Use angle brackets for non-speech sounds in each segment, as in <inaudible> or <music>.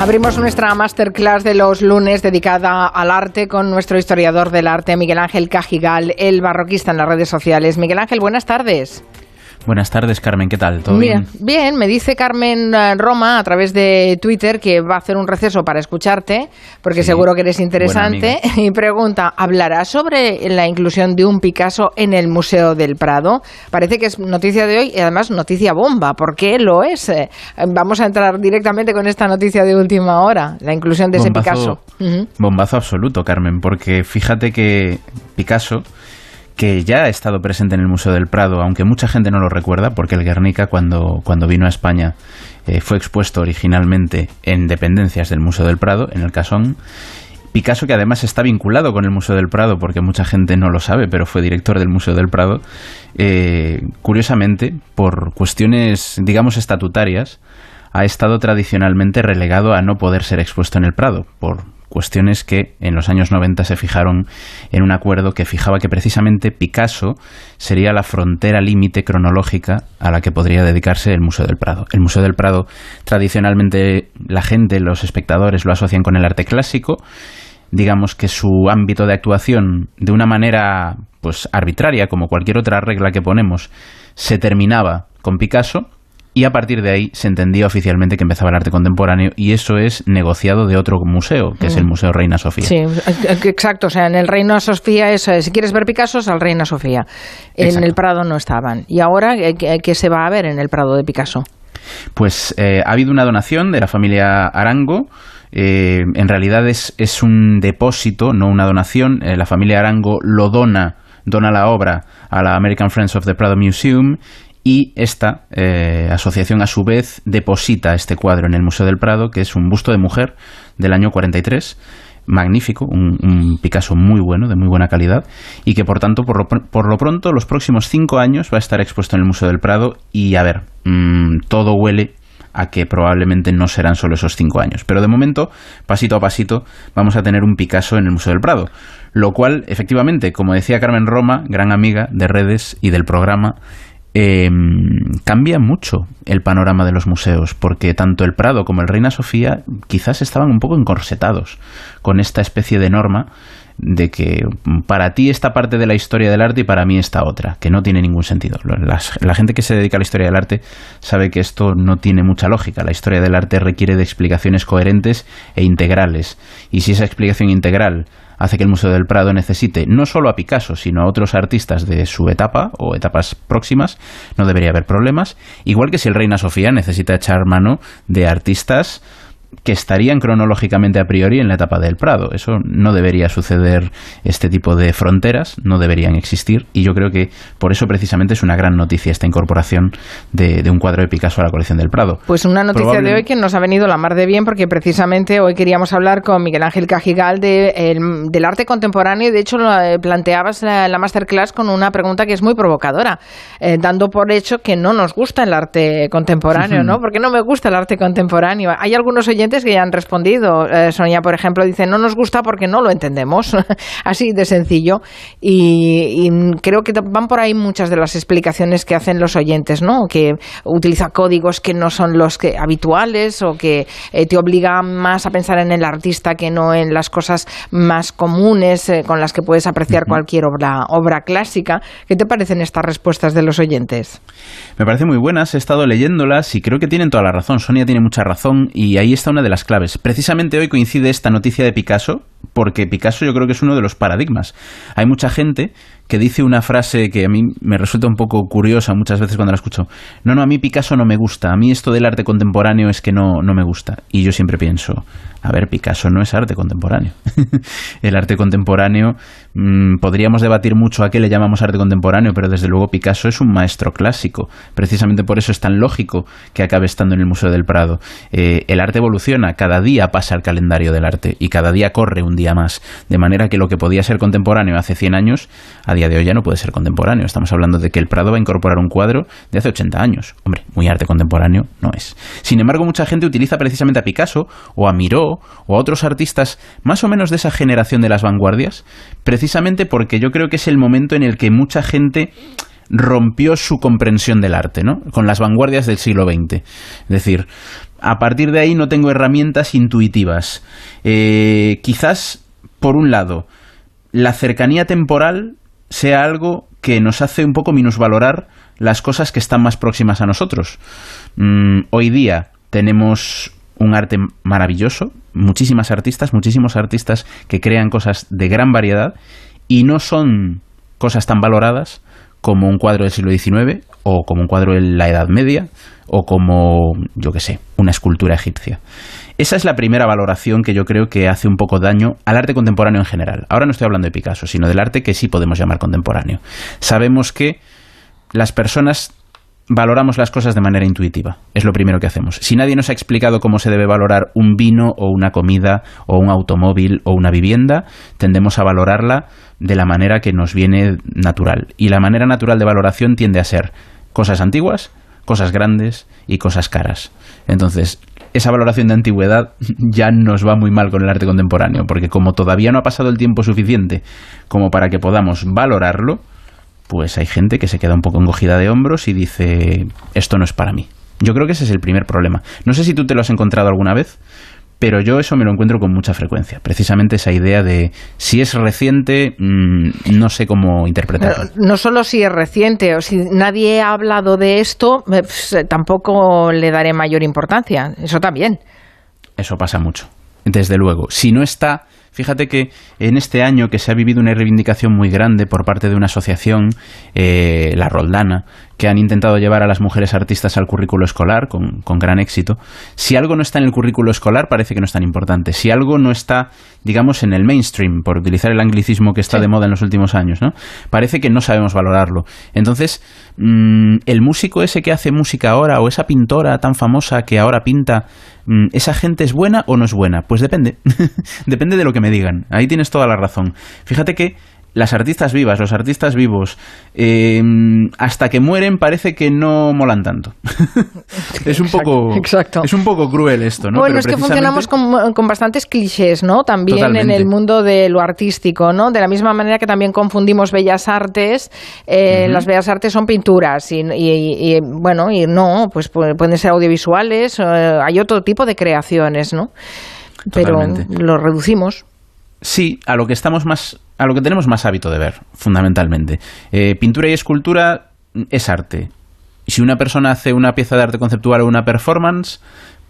Abrimos nuestra masterclass de los lunes dedicada al arte con nuestro historiador del arte, Miguel Ángel Cajigal, el barroquista en las redes sociales. Miguel Ángel, buenas tardes. Buenas tardes, Carmen. ¿Qué tal? ¿Todo bien? Bien, me dice Carmen eh, Roma a través de Twitter que va a hacer un receso para escucharte, porque seguro que eres interesante. <laughs> Y pregunta: ¿hablará sobre la inclusión de un Picasso en el Museo del Prado? Parece que es noticia de hoy y además noticia bomba. ¿Por qué lo es? Eh, vamos a entrar directamente con esta noticia de última hora: la inclusión de ese Picasso. Bombazo absoluto, Carmen, porque fíjate que Picasso que ya ha estado presente en el Museo del Prado, aunque mucha gente no lo recuerda, porque el Guernica cuando, cuando vino a España eh, fue expuesto originalmente en dependencias del Museo del Prado, en el Casón. Picasso, que además está vinculado con el Museo del Prado, porque mucha gente no lo sabe, pero fue director del Museo del Prado, eh, curiosamente, por cuestiones, digamos, estatutarias, ha estado tradicionalmente relegado a no poder ser expuesto en el Prado, por cuestiones que en los años 90 se fijaron en un acuerdo que fijaba que precisamente Picasso sería la frontera límite cronológica a la que podría dedicarse el Museo del Prado. El Museo del Prado tradicionalmente la gente, los espectadores lo asocian con el arte clásico, digamos que su ámbito de actuación de una manera pues arbitraria como cualquier otra regla que ponemos se terminaba con Picasso y a partir de ahí se entendía oficialmente que empezaba el arte contemporáneo y eso es negociado de otro museo, que es el mm. Museo Reina Sofía. Sí, exacto. O sea, en el Reina Sofía, es, si quieres ver Picasso, es al Reina Sofía. En el Prado no estaban. ¿Y ahora qué, se va a ver en el Prado de Picasso? Pues eh, ha habido una donación de la familia Arango. Eh, en realidad es, es, un depósito, no una donación. Eh, la familia Arango lo dona, dona la obra a la American Friends of the Prado Museum y esta eh, asociación a su vez deposita este cuadro en el Museo del Prado, que es un busto de mujer del año 43, magnífico, un, Picasso muy bueno, de muy buena calidad, y que por tanto, por lo, por lo, pronto, los próximos cinco años va a estar expuesto en el Museo del Prado y a ver, mm, todo huele a que probablemente no serán solo esos cinco años. Pero de momento, pasito a pasito, vamos a tener un Picasso en el Museo del Prado. Lo cual, efectivamente, como decía Carmen Roma, gran amiga de redes y del programa, Em, cambia mucho el panorama de los museos, porque tanto el Prado como el Reina Sofía quizás estaban un poco encorsetados con esta especie de norma de que para ti esta parte de la historia del arte y para mí esta otra, que no tiene ningún sentido. la gente que se dedica a la historia del arte sabe que esto no tiene mucha lógica. La historia del arte requiere de explicaciones coherentes e integrales. Y si esa explicación integral hace que el Museo del Prado necesite no solo a Picasso, sino a otros artistas de su etapa o etapas próximas, no debería haber problemas. Igual que si el Reina Sofía necesita echar mano de artistas que estarían cronológicamente a priori en la etapa del Prado. Eso no debería suceder, este tipo de fronteras no deberían existir y yo creo que por eso precisamente es una gran noticia esta incorporación de, un cuadro de Picasso a la colección del Prado. Pues una noticia de hoy que nos ha venido la mar de bien porque precisamente hoy queríamos hablar con Miguel Ángel Cajigal de, del arte contemporáneo y de hecho lo eh, planteabas la, la masterclass con una pregunta que es muy provocadora, eh, dando por hecho que no nos gusta el arte contemporáneo, ¿no? Porque no me gusta el arte contemporáneo. Hay algunos que ya han respondido. Eh, Sonia, por ejemplo, dice, no nos gusta porque no lo entendemos. <laughs> Así de sencillo. Y, creo que van por ahí muchas de las explicaciones que hacen los oyentes, ¿no? Que utiliza códigos que no son los que habituales o que eh, te obligan más a pensar en el artista que no en las cosas más comunes eh, con las que puedes apreciar cualquier obra, obra clásica. ¿Qué te parecen estas respuestas de los oyentes? Me parecen muy buenas. He estado leyéndolas y creo que tienen toda la razón. Sonia tiene mucha razón y ahí está una de las claves. Precisamente hoy coincide esta noticia de Picasso, porque Picasso yo creo que es uno de los paradigmas. Hay mucha gente que dice una frase que a mí me resulta un poco curiosa muchas veces cuando la escucho. No, no, a mí Picasso no me gusta, a mí esto del arte contemporáneo es que no, no me gusta. Y yo siempre pienso, a ver, Picasso no es arte contemporáneo. <laughs> el arte contemporáneo, mm, podríamos debatir mucho a qué le llamamos arte contemporáneo, pero desde luego Picasso es un maestro clásico. Precisamente por eso es tan lógico que acabe estando en el Museo del Prado. Eh, el arte evoluciona, cada día pasa el calendario del arte y cada día corre un día más. De manera que lo que podía ser contemporáneo hace 100 años, a de hoy ya no puede ser contemporáneo. Estamos hablando de que el Prado va a incorporar un cuadro de hace 80 años. Hombre, muy arte contemporáneo no es. Sin embargo, mucha gente utiliza precisamente a Picasso o a Miró o a otros artistas más o menos de esa generación de las vanguardias, precisamente porque yo creo que es el momento en el que mucha gente rompió su comprensión del arte, ¿no? Con las vanguardias del siglo XX. Es decir, a partir de ahí no tengo herramientas intuitivas. Eh, quizás, por un lado, la cercanía temporal sea algo que nos hace un poco minusvalorar las cosas que están más próximas a nosotros. Mm, hoy día tenemos un arte maravilloso, muchísimas artistas, muchísimos artistas que crean cosas de gran variedad y no son cosas tan valoradas como un cuadro del siglo XIX o como un cuadro de la Edad Media o como, yo qué sé, una escultura egipcia. Esa es la primera valoración que yo creo que hace un poco daño al arte contemporáneo en general. Ahora no estoy hablando de Picasso, sino del arte que sí podemos llamar contemporáneo. Sabemos que las personas valoramos las cosas de manera intuitiva. Es lo primero que hacemos. Si nadie nos ha explicado cómo se debe valorar un vino o una comida o un automóvil o una vivienda, tendemos a valorarla de la manera que nos viene natural. Y la manera natural de valoración tiende a ser cosas antiguas, cosas grandes y cosas caras. Entonces, esa valoración de antigüedad ya nos va muy mal con el arte contemporáneo, porque como todavía no ha pasado el tiempo suficiente como para que podamos valorarlo, pues hay gente que se queda un poco encogida de hombros y dice, esto no es para mí. Yo creo que ese es el primer problema. No sé si tú te lo has encontrado alguna vez, pero yo eso me lo encuentro con mucha frecuencia. Precisamente esa idea de si es reciente, mm, no sé cómo interpretarlo. No, solo si es reciente, o si nadie ha hablado de esto, eh, pues, eh, tampoco le daré mayor importancia. Eso también. Eso pasa mucho. Desde luego. Si no está Fíjate que en este año que se ha vivido una reivindicación muy grande por parte de una asociación, eh, la Roldana, que han intentado llevar a las mujeres artistas al currículo escolar con, con, gran éxito. Si algo no está en el currículo escolar, parece que no es tan importante. Si algo no está, digamos, en el mainstream, por utilizar el anglicismo que está de moda en los últimos años, ¿no? Parece que no sabemos valorarlo. Entonces, mm, el músico ese que hace música ahora, o esa pintora tan famosa que ahora pinta, mm, ¿esa gente es buena o no es buena? Pues depende. <laughs> depende de lo que me digan. Ahí tienes toda la razón. Fíjate que las artistas vivas, los artistas vivos, eh, hasta que mueren parece que no molan tanto. <laughs> es un poco exacto. es un poco cruel esto, ¿no? Bueno, es que funcionamos con, bastantes clichés, ¿no? También en el mundo de lo artístico, ¿no? De la misma manera que también confundimos bellas artes, eh, las bellas artes son pinturas y, bueno, y no, pues pueden ser audiovisuales, eh, hay otro tipo de creaciones, ¿no? Pero lo reducimos. Sí, a lo que estamos más, a lo que tenemos más hábito de ver, fundamentalmente. Eh, pintura y escultura es arte. Si una persona hace una pieza de arte conceptual o una performance,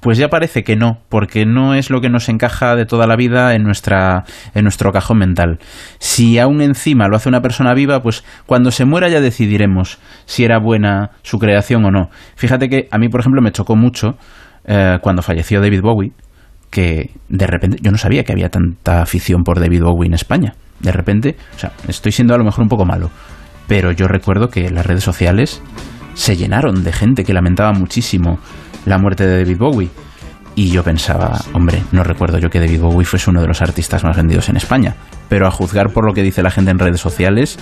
pues ya parece que no, porque no es lo que nos encaja de toda la vida en nuestra en nuestro cajón mental. Si aún encima lo hace una persona viva, pues cuando se muera ya decidiremos si era buena su creación o no. Fíjate que a mí, por ejemplo, me chocó mucho eh, cuando falleció David Bowie que de repente yo no sabía que había tanta afición por David Bowie en España. De repente, o sea, estoy siendo a lo mejor un poco malo, pero yo recuerdo que las redes sociales se llenaron de gente que lamentaba muchísimo la muerte de David Bowie. Y yo pensaba, hombre, no recuerdo yo que David Bowie fuese uno de los artistas más vendidos en España, pero a juzgar por lo que dice la gente en redes sociales,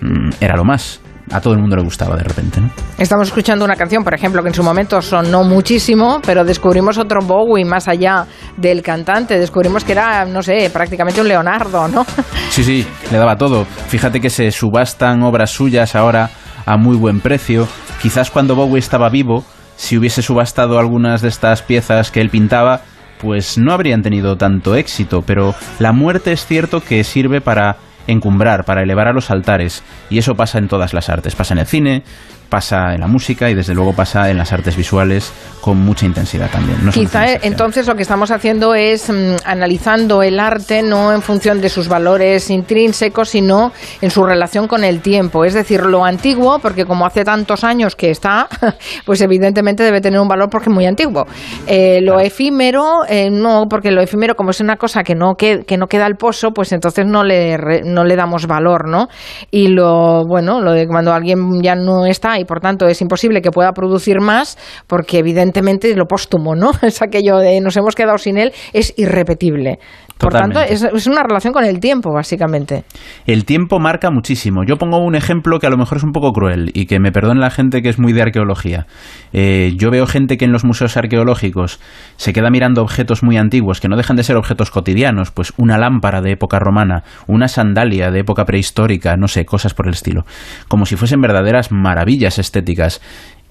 mm, era lo más a todo el mundo le gustaba de repente. ¿no? Estamos escuchando una canción, por ejemplo, que en su momento sonó muchísimo, pero descubrimos otro Bowie más allá del cantante. Descubrimos que era, no sé, prácticamente un Leonardo, ¿no? <laughs> Sí, sí, le daba todo. Fíjate que se subastan obras suyas ahora a muy buen precio. Quizás cuando Bowie estaba vivo, si hubiese subastado algunas de estas piezas que él pintaba, pues no habrían tenido tanto éxito, pero la muerte es cierto que sirve para encumbrar, para elevar a los altares. Y eso pasa en todas las artes. Pasa en el cine, pasa en la música y desde luego pasa en las artes visuales con mucha intensidad también. Quizá entonces lo que estamos haciendo es mm, analizando el arte no en función de sus valores intrínsecos, sino en su relación con el tiempo. Es decir, lo antiguo, porque como hace tantos años que está, <laughs> pues evidentemente debe tener un valor porque es muy antiguo. Eh, lo efímero, eh, no, porque lo efímero como es una cosa que no, que, que no queda al pozo, pues entonces no le, no le damos valor, ¿no? Y lo, bueno, lo de cuando alguien ya no está y por tanto es imposible que pueda producir más, porque evidentemente lo póstumo, ¿no? <laughs> Es aquello de nos hemos quedado sin él, es irrepetible. Por tanto, es, una relación con el tiempo, básicamente. El tiempo marca muchísimo. Yo pongo un ejemplo que a lo mejor es un poco cruel y que me perdone la gente que es muy de arqueología. Eh, yo veo gente que en los museos arqueológicos se queda mirando objetos muy antiguos que no dejan de ser objetos cotidianos, pues una lámpara de época romana, una sandalia de época prehistórica, no sé, cosas por el estilo, como si fuesen verdaderas maravillas estéticas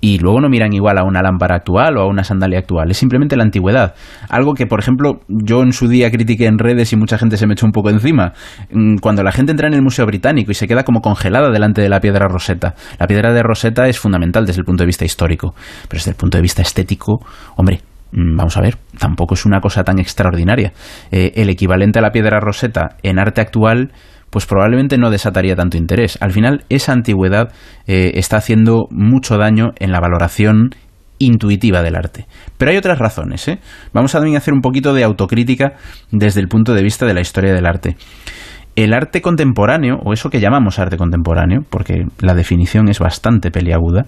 y luego no miran igual a una lámpara actual o a una sandalia actual, es simplemente la antigüedad. Algo que, por ejemplo, yo en su día critiqué en redes y mucha gente se me echó un poco encima. Mm, cuando la gente entra en el Museo Británico y se queda como congelada delante de la piedra roseta. La piedra de roseta es fundamental desde el punto de vista histórico, pero desde el punto de vista estético, hombre, mm, vamos a ver, tampoco es una cosa tan extraordinaria. Eh, el equivalente a la piedra roseta en arte actual pues probablemente no desataría tanto interés. Al final, esa antigüedad eh, está haciendo mucho daño en la valoración intuitiva del arte. Pero hay otras razones. ¿eh? Vamos a también hacer un poquito de autocrítica desde el punto de vista de la historia del arte. El arte contemporáneo, o eso que llamamos arte contemporáneo, porque la definición es bastante peliaguda,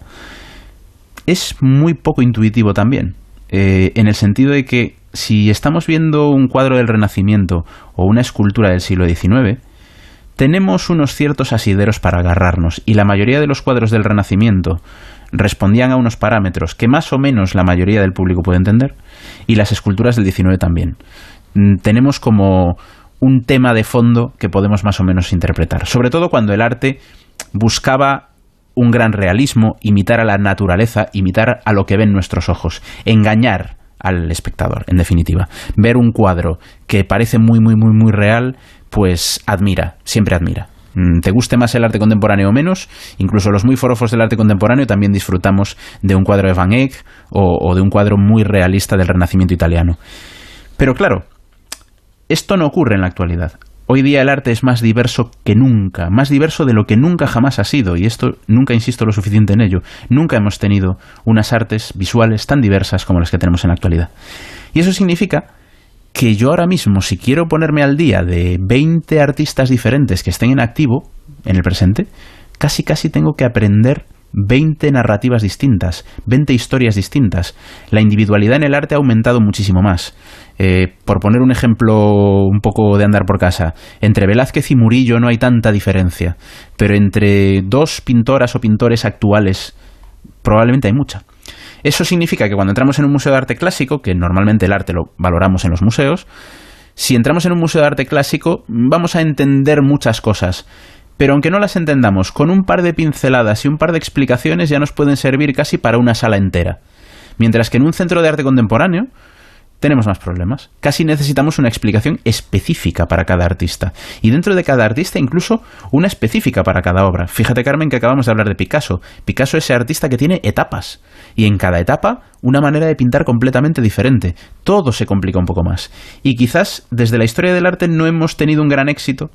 es muy poco intuitivo también. Eh, en el sentido de que si estamos viendo un cuadro del Renacimiento o una escultura del siglo XIX, tenemos unos ciertos asideros para agarrarnos y la mayoría de los cuadros del Renacimiento respondían a unos parámetros que más o menos la mayoría del público puede entender y las esculturas del XIX también. Mm, tenemos como un tema de fondo que podemos más o menos interpretar, sobre todo cuando el arte buscaba un gran realismo, imitar a la naturaleza, imitar a lo que ven nuestros ojos, engañar al espectador, en definitiva. Ver un cuadro que parece muy, muy, muy, muy real pues admira, siempre admira. Mm, te guste más el arte contemporáneo o menos, incluso los muy forofos del arte contemporáneo también Disfrutamos de un cuadro de Van Eyck o, de un cuadro muy realista del Renacimiento italiano. Pero claro, esto no ocurre en la actualidad. Hoy día el arte es más diverso que nunca, más diverso de lo que nunca jamás ha sido, y esto nunca insisto lo suficiente en ello. Nunca hemos tenido unas artes visuales tan diversas como las que tenemos en la actualidad. Y eso significa que yo ahora mismo, si quiero ponerme al día de 20 artistas diferentes que estén en activo, en el presente, casi casi tengo que aprender 20 narrativas distintas, 20 historias distintas. La individualidad en el arte ha aumentado muchísimo más. Eh, por poner un ejemplo un poco de andar por casa, entre Velázquez y Murillo no hay tanta diferencia, pero entre dos pintoras o pintores actuales probablemente hay mucha. Eso significa que cuando entramos en un museo de arte clásico, que normalmente el arte lo valoramos en los museos, si entramos en un museo de arte clásico vamos a entender muchas cosas, pero aunque no las entendamos, con un par de pinceladas y un par de explicaciones ya nos pueden servir casi para una sala entera. Mientras que en un centro de arte contemporáneo, tenemos más problemas. Casi necesitamos una explicación específica para cada artista. Y dentro de cada artista incluso una específica para cada obra. Fíjate Carmen que acabamos de hablar de Picasso. Picasso es ese artista que tiene etapas. Y en cada etapa una manera de pintar completamente diferente. Todo se complica un poco más. Y quizás desde la historia del arte no hemos tenido un gran éxito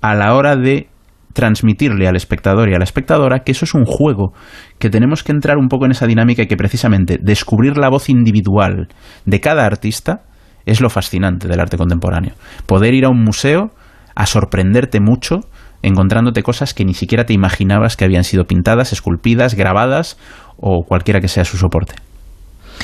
a la hora de transmitirle al espectador y a la espectadora que eso es un juego, que tenemos que entrar un poco en esa dinámica y que precisamente descubrir la voz individual de cada artista es lo fascinante del arte contemporáneo. Poder ir a un museo a sorprenderte mucho encontrándote cosas que ni siquiera te imaginabas que habían sido pintadas, esculpidas, grabadas o cualquiera que sea su soporte.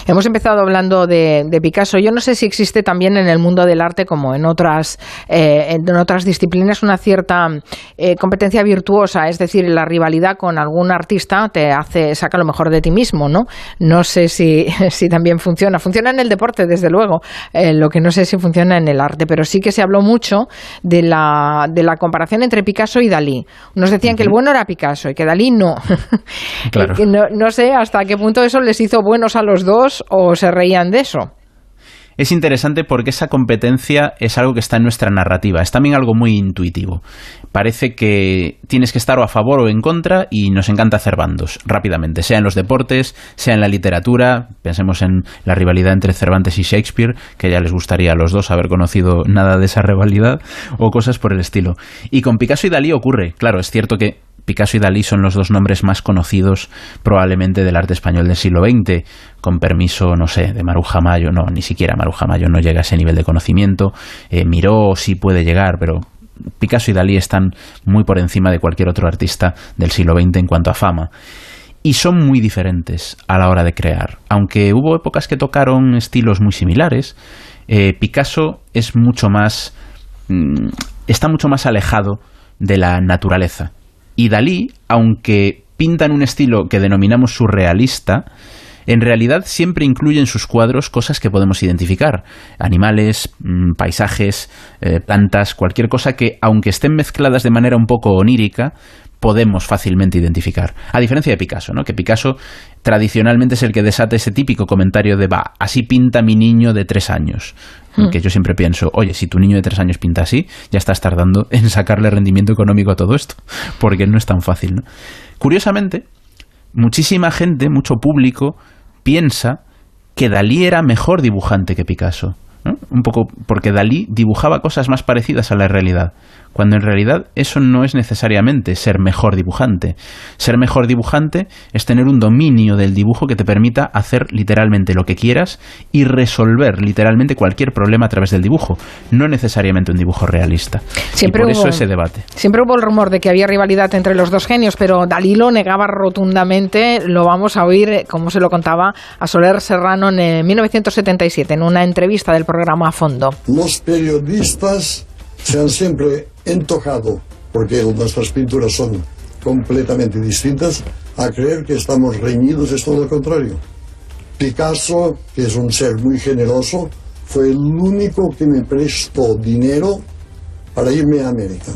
Hemos empezado hablando de, Picasso. Yo no sé si existe también en el mundo del arte, como en otras, eh, en otras disciplinas, una cierta eh, competencia virtuosa, es decir, la rivalidad con algún artista te hace saca lo mejor de ti mismo, ¿no? No sé si, <laughs> si también funciona. Funciona en el deporte, desde luego. Eh, lo que no sé si funciona en el arte, pero sí que se habló mucho de la, de la comparación entre Picasso y Dalí. Nos decían que el bueno era Picasso y que Dalí no. <laughs> Claro. no. No sé hasta qué punto eso les hizo buenos a los dos o se reían de eso? Es interesante porque esa competencia es algo que está en nuestra narrativa, es también algo muy intuitivo. Parece que tienes que estar o a favor o en contra y nos encanta hacer rápidamente, sea en los deportes, sea en la literatura, pensemos en la rivalidad entre Cervantes y Shakespeare, que ya les gustaría a los dos haber conocido nada de esa rivalidad, o cosas por el estilo. Y con Picasso y Dalí ocurre, claro, es cierto que Picasso y Dalí son los dos nombres más conocidos probablemente del arte español del siglo XX, con permiso, no sé, de Maruja Mayo, no, ni siquiera Maruja Mayo no llega a ese nivel de conocimiento, eh, Miró sí puede llegar, pero Picasso y Dalí están muy por encima de cualquier otro artista del siglo XX en cuanto a fama. Y son muy diferentes a la hora de crear. Aunque hubo épocas que tocaron estilos muy similares, Eh, Picasso es mucho más... Mm, está mucho más alejado de la naturaleza. Y Dalí, aunque pinta en un estilo que denominamos surrealista, en realidad siempre incluye en sus cuadros cosas que podemos identificar. Animales, mm, paisajes, eh, plantas, cualquier cosa que, aunque estén mezcladas de manera un poco onírica, podemos fácilmente identificar. A diferencia de Picasso, ¿no? Que Picasso tradicionalmente es el que desata ese típico comentario de va, así pinta mi niño de tres años. Hmm. Que yo siempre pienso, oye, si tu niño de tres años pinta así, ya estás tardando en sacarle rendimiento económico a todo esto, porque no es tan fácil, ¿no? Curiosamente, muchísima gente, mucho público, piensa que Dalí era mejor dibujante que Picasso. Un poco porque Dalí dibujaba cosas más parecidas a la realidad cuando en realidad eso no es necesariamente ser mejor dibujante. Ser mejor dibujante es tener un dominio del dibujo que te permita hacer literalmente lo que quieras y resolver literalmente cualquier problema a través del dibujo, no necesariamente un dibujo realista. Siempre y por eso ese debate. Siempre hubo el rumor de que había rivalidad entre los dos genios, pero Dalí lo negaba rotundamente, lo vamos a oír, eh, como se lo contaba a Soler Serrano en 1977, en una entrevista del programa A Fondo. Los periodistas se han siempre entojado, porque nuestras pinturas son completamente distintas, a creer que estamos reñidos, es todo lo contrario. Picasso, que es un ser muy generoso, fue el único que me prestó dinero para irme a América.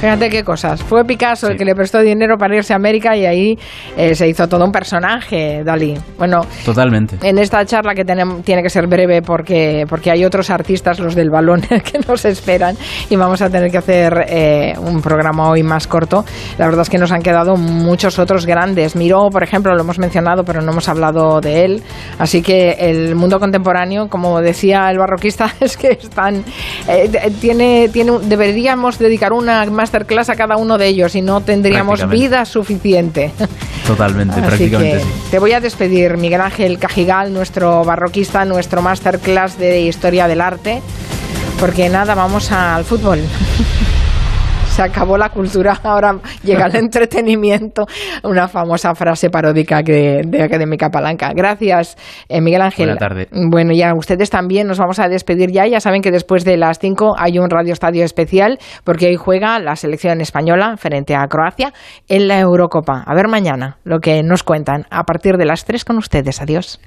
Fíjate qué cosas. Fue Picasso el que le prestó dinero para irse a América y ahí eh, se hizo todo un personaje, Dalí. Bueno, totalmente. En esta charla que tenemos, tiene que ser breve porque, porque hay otros artistas, los del balón, <laughs> que nos esperan y vamos a tener que hacer eh, un programa hoy más corto. La verdad es que nos han quedado muchos otros grandes. Miró, por ejemplo, lo hemos mencionado, pero no hemos hablado de él. Así que el mundo contemporáneo, como decía el barroquista, <laughs> es que están. Eh, tiene, tiene, deberíamos dedicar una más masterclass a cada uno de ellos y no tendríamos vida suficiente. <laughs> Totalmente, prácticamente. Te voy a despedir, Miguel Ángel Cajigal, nuestro barroquista, nuestro masterclass de historia del arte, porque nada, vamos al fútbol. <laughs> se acabó la cultura, <laughs> ahora llega el entretenimiento, una famosa frase paródica de, Académica Palanca. Gracias, eh, Miguel Ángel. Buenas tardes. Bueno, ya ustedes también nos vamos a despedir ya. Ya saben que después de las 5 hay un Radio Estadio especial porque hoy juega la selección española frente a Croacia en la Eurocopa. A ver mañana lo que nos cuentan a partir de las 3 con ustedes. Adiós.